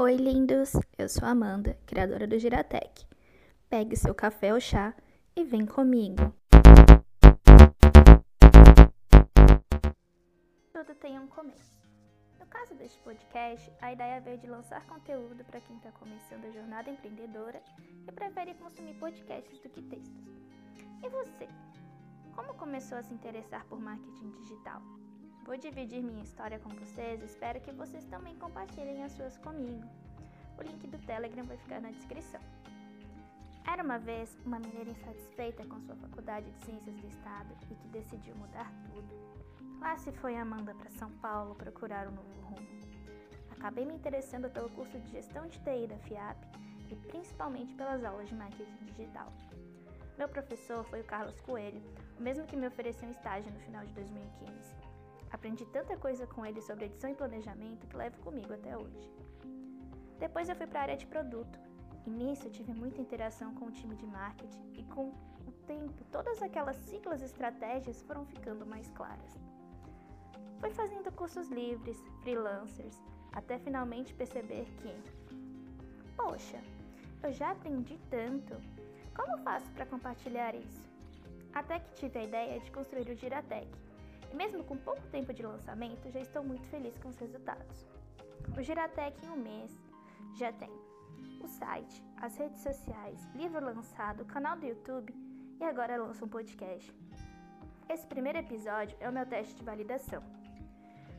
Oi, lindos! Eu sou Amanda, criadora do Giratec. Pegue seu café ou chá e vem comigo. Tudo tem um começo. No caso deste podcast, a ideia veio de lançar conteúdo para quem está começando a jornada empreendedora e prefere consumir podcasts do que textos. E você? Como começou a se interessar por marketing digital? Vou dividir minha história com vocês e espero que vocês também compartilhem as suas comigo. O link do Telegram vai ficar na descrição. Era uma vez uma mineira insatisfeita com sua faculdade de Ciências do Estado e que decidiu mudar tudo. Lá se foi Amanda para São Paulo procurar um novo rumo. Acabei me interessando pelo curso de Gestão de TI da FIAP e principalmente pelas aulas de marketing digital. Meu professor foi o Carlos Coelho, o mesmo que me ofereceu um estágio no final de 2015. Aprendi tanta coisa com ele sobre edição e planejamento que levo comigo até hoje. Depois eu fui para a área de produto e nisso tive muita interação com o time de marketing e com o tempo todas aquelas siglas e estratégias foram ficando mais claras. Fui fazendo cursos livres, freelancers, até finalmente perceber que, poxa, eu já aprendi tanto, como faço para compartilhar isso? Até que tive a ideia de construir o Giratec, mesmo com pouco tempo de lançamento, já estou muito feliz com os resultados. O Giratec em um mês já tem o site, as redes sociais, livro lançado, canal do YouTube e agora lança um podcast. Esse primeiro episódio é o meu teste de validação.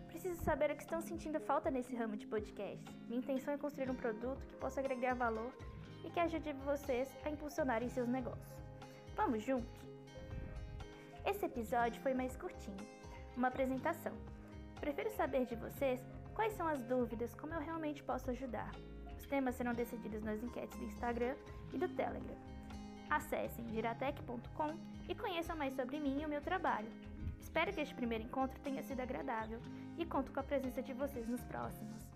Preciso saber o que estão sentindo falta nesse ramo de podcast. Minha intenção é construir um produto que possa agregar valor e que ajude vocês a impulsionarem seus negócios. Vamos juntos? Esse episódio foi mais curtinho, uma apresentação. Prefiro saber de vocês quais são as dúvidas, como eu realmente posso ajudar. Os temas serão decididos nas enquetes do Instagram e do Telegram. Acessem giratec.com e conheçam mais sobre mim e o meu trabalho. Espero que este primeiro encontro tenha sido agradável e conto com a presença de vocês nos próximos.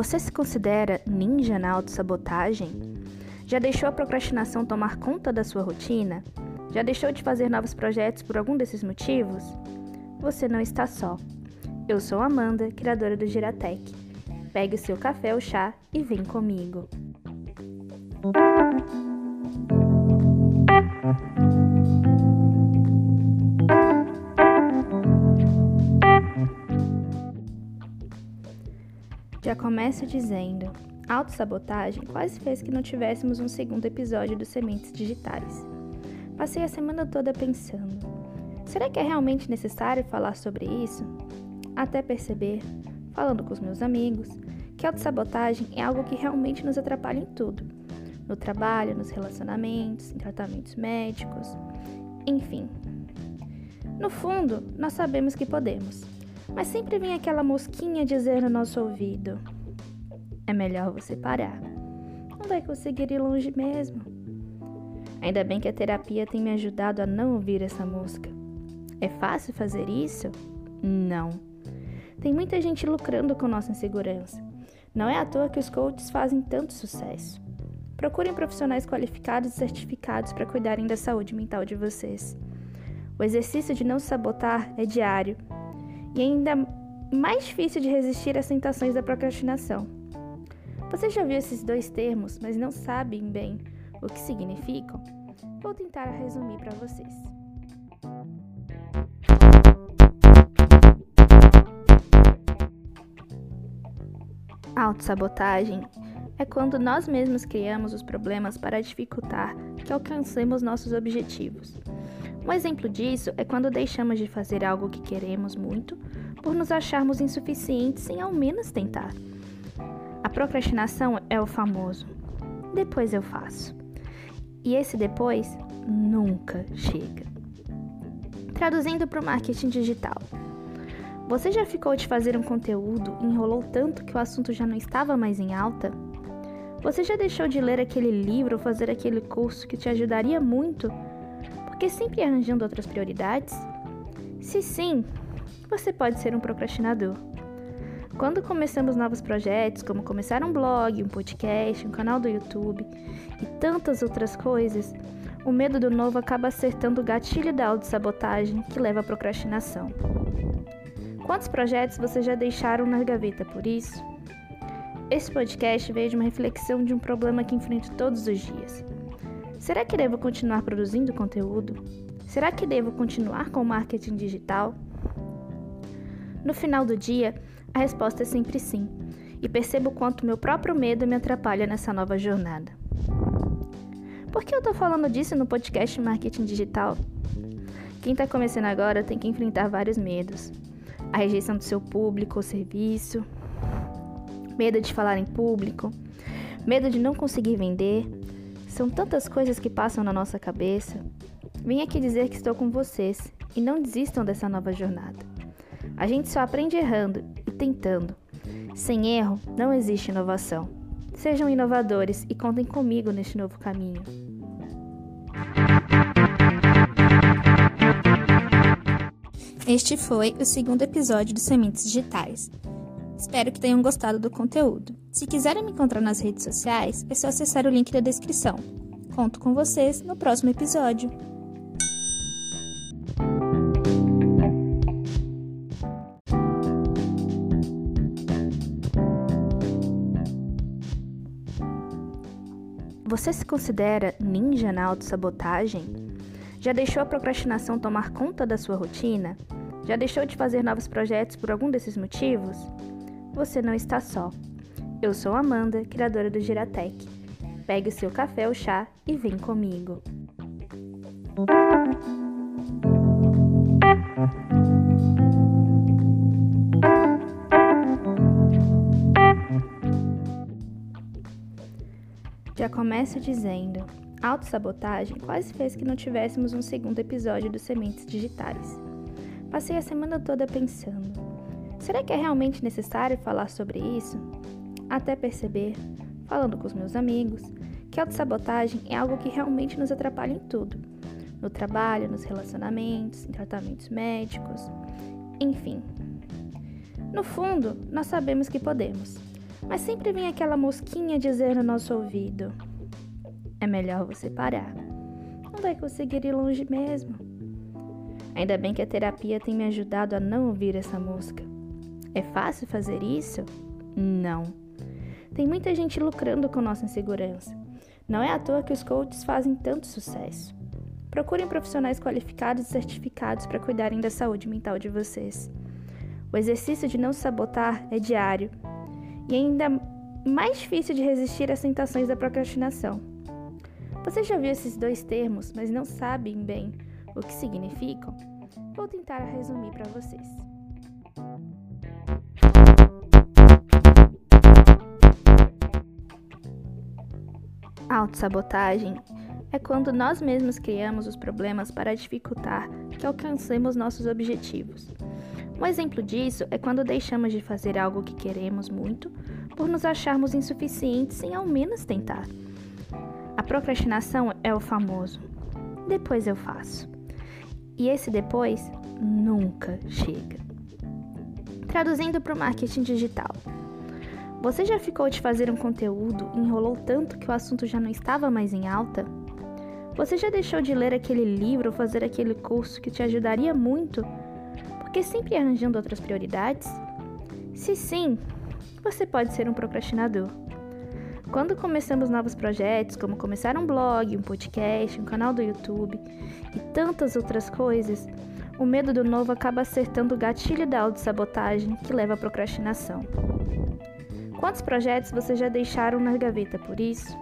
Você se considera ninja na autossabotagem? Já deixou a procrastinação tomar conta da sua rotina? Já deixou de fazer novos projetos por algum desses motivos? Você não está só. Eu sou Amanda, criadora do Giratec. Pegue o seu café ou chá e vem comigo. Já começo dizendo: autossabotagem quase fez que não tivéssemos um segundo episódio dos Sementes Digitais. Passei a semana toda pensando: será que é realmente necessário falar sobre isso? Até perceber, falando com os meus amigos, que autossabotagem é algo que realmente nos atrapalha em tudo: no trabalho, nos relacionamentos, em tratamentos médicos, enfim. No fundo, nós sabemos que podemos mas sempre vem aquela mosquinha dizer no nosso ouvido: é melhor você parar. Não vai conseguir ir longe mesmo. Ainda bem que a terapia tem me ajudado a não ouvir essa mosca. É fácil fazer isso? Não. Tem muita gente lucrando com nossa insegurança. Não é à toa que os coaches fazem tanto sucesso. Procurem profissionais qualificados e certificados para cuidarem da saúde mental de vocês. O exercício de não se sabotar é diário e ainda mais difícil de resistir às tentações da procrastinação. Você já ouviu esses dois termos, mas não sabem bem o que significam? Vou tentar resumir para vocês. Autossabotagem é quando nós mesmos criamos os problemas para dificultar que alcancemos nossos objetivos. Um exemplo disso é quando deixamos de fazer algo que queremos muito por nos acharmos insuficientes sem ao menos tentar. A procrastinação é o famoso depois eu faço. E esse depois nunca chega. Traduzindo para o marketing digital. Você já ficou de fazer um conteúdo e enrolou tanto que o assunto já não estava mais em alta? Você já deixou de ler aquele livro ou fazer aquele curso que te ajudaria muito porque sempre arranjando outras prioridades? Se sim, você pode ser um procrastinador. Quando começamos novos projetos, como começar um blog, um podcast, um canal do YouTube e tantas outras coisas, o medo do novo acaba acertando o gatilho da autossabotagem que leva à procrastinação. Quantos projetos vocês já deixaram na gaveta por isso? Esse podcast veio de uma reflexão de um problema que enfrento todos os dias. Será que devo continuar produzindo conteúdo? Será que devo continuar com o marketing digital? No final do dia, a resposta é sempre sim, e percebo quanto meu próprio medo me atrapalha nessa nova jornada. Por que eu estou falando disso no podcast Marketing Digital? Quem está começando agora tem que enfrentar vários medos: a rejeição do seu público ou serviço, medo de falar em público, medo de não conseguir vender. São tantas coisas que passam na nossa cabeça. Vim aqui dizer que estou com vocês e não desistam dessa nova jornada. A gente só aprende errando e tentando. Sem erro, não existe inovação. Sejam inovadores e contem comigo neste novo caminho. Este foi o segundo episódio do Sementes Digitais. Espero que tenham gostado do conteúdo. Se quiserem me encontrar nas redes sociais, é só acessar o link da descrição. Conto com vocês no próximo episódio. Você se considera ninja na autossabotagem? Já deixou a procrastinação tomar conta da sua rotina? Já deixou de fazer novos projetos por algum desses motivos? Você não está só. Eu sou Amanda, criadora do Giratec. Pegue o seu café ou chá e vem comigo. Começo dizendo: autossabotagem quase fez que não tivéssemos um segundo episódio dos Sementes Digitais. Passei a semana toda pensando: será que é realmente necessário falar sobre isso? Até perceber, falando com os meus amigos, que autossabotagem é algo que realmente nos atrapalha em tudo: no trabalho, nos relacionamentos, em tratamentos médicos, enfim. No fundo, nós sabemos que podemos mas sempre vem aquela mosquinha dizer no nosso ouvido: é melhor você parar. Não vai conseguir ir longe mesmo. Ainda bem que a terapia tem me ajudado a não ouvir essa mosca. É fácil fazer isso? Não. Tem muita gente lucrando com nossa insegurança. Não é à toa que os coaches fazem tanto sucesso. Procurem profissionais qualificados e certificados para cuidarem da saúde mental de vocês. O exercício de não sabotar é diário e ainda mais difícil de resistir às tentações da procrastinação. Você já viu esses dois termos, mas não sabem bem o que significam? Vou tentar resumir para vocês. Autossabotagem é quando nós mesmos criamos os problemas para dificultar que alcancemos nossos objetivos. Um exemplo disso é quando deixamos de fazer algo que queremos muito por nos acharmos insuficientes sem ao menos tentar. Procrastinação é o famoso depois eu faço. E esse depois nunca chega. Traduzindo para o marketing digital. Você já ficou de fazer um conteúdo e enrolou tanto que o assunto já não estava mais em alta? Você já deixou de ler aquele livro ou fazer aquele curso que te ajudaria muito porque sempre arranjando outras prioridades? Se sim, você pode ser um procrastinador. Quando começamos novos projetos, como começar um blog, um podcast, um canal do YouTube e tantas outras coisas, o medo do novo acaba acertando o gatilho da autossabotagem que leva à procrastinação. Quantos projetos vocês já deixaram na gaveta por isso?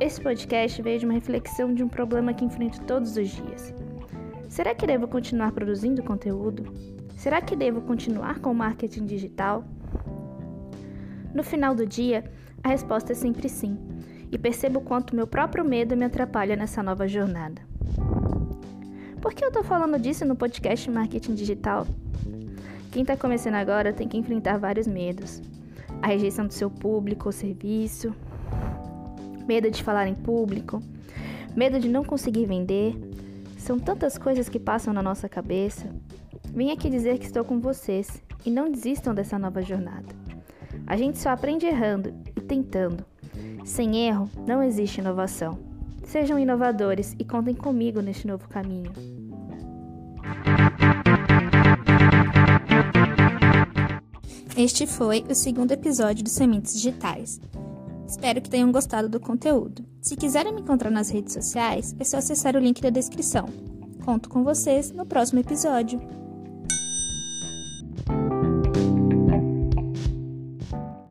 Esse podcast veio de uma reflexão de um problema que enfrento todos os dias. Será que devo continuar produzindo conteúdo? Será que devo continuar com o marketing digital? No final do dia, a resposta é sempre sim, e percebo quanto meu próprio medo me atrapalha nessa nova jornada. Por que eu estou falando disso no podcast Marketing Digital? Quem está começando agora tem que enfrentar vários medos: a rejeição do seu público ou serviço, medo de falar em público, medo de não conseguir vender, são tantas coisas que passam na nossa cabeça. Vim aqui dizer que estou com vocês e não desistam dessa nova jornada. A gente só aprende errando tentando. Sem erro, não existe inovação. Sejam inovadores e contem comigo neste novo caminho. Este foi o segundo episódio do Sementes Digitais. Espero que tenham gostado do conteúdo. Se quiserem me encontrar nas redes sociais, é só acessar o link da descrição. Conto com vocês no próximo episódio.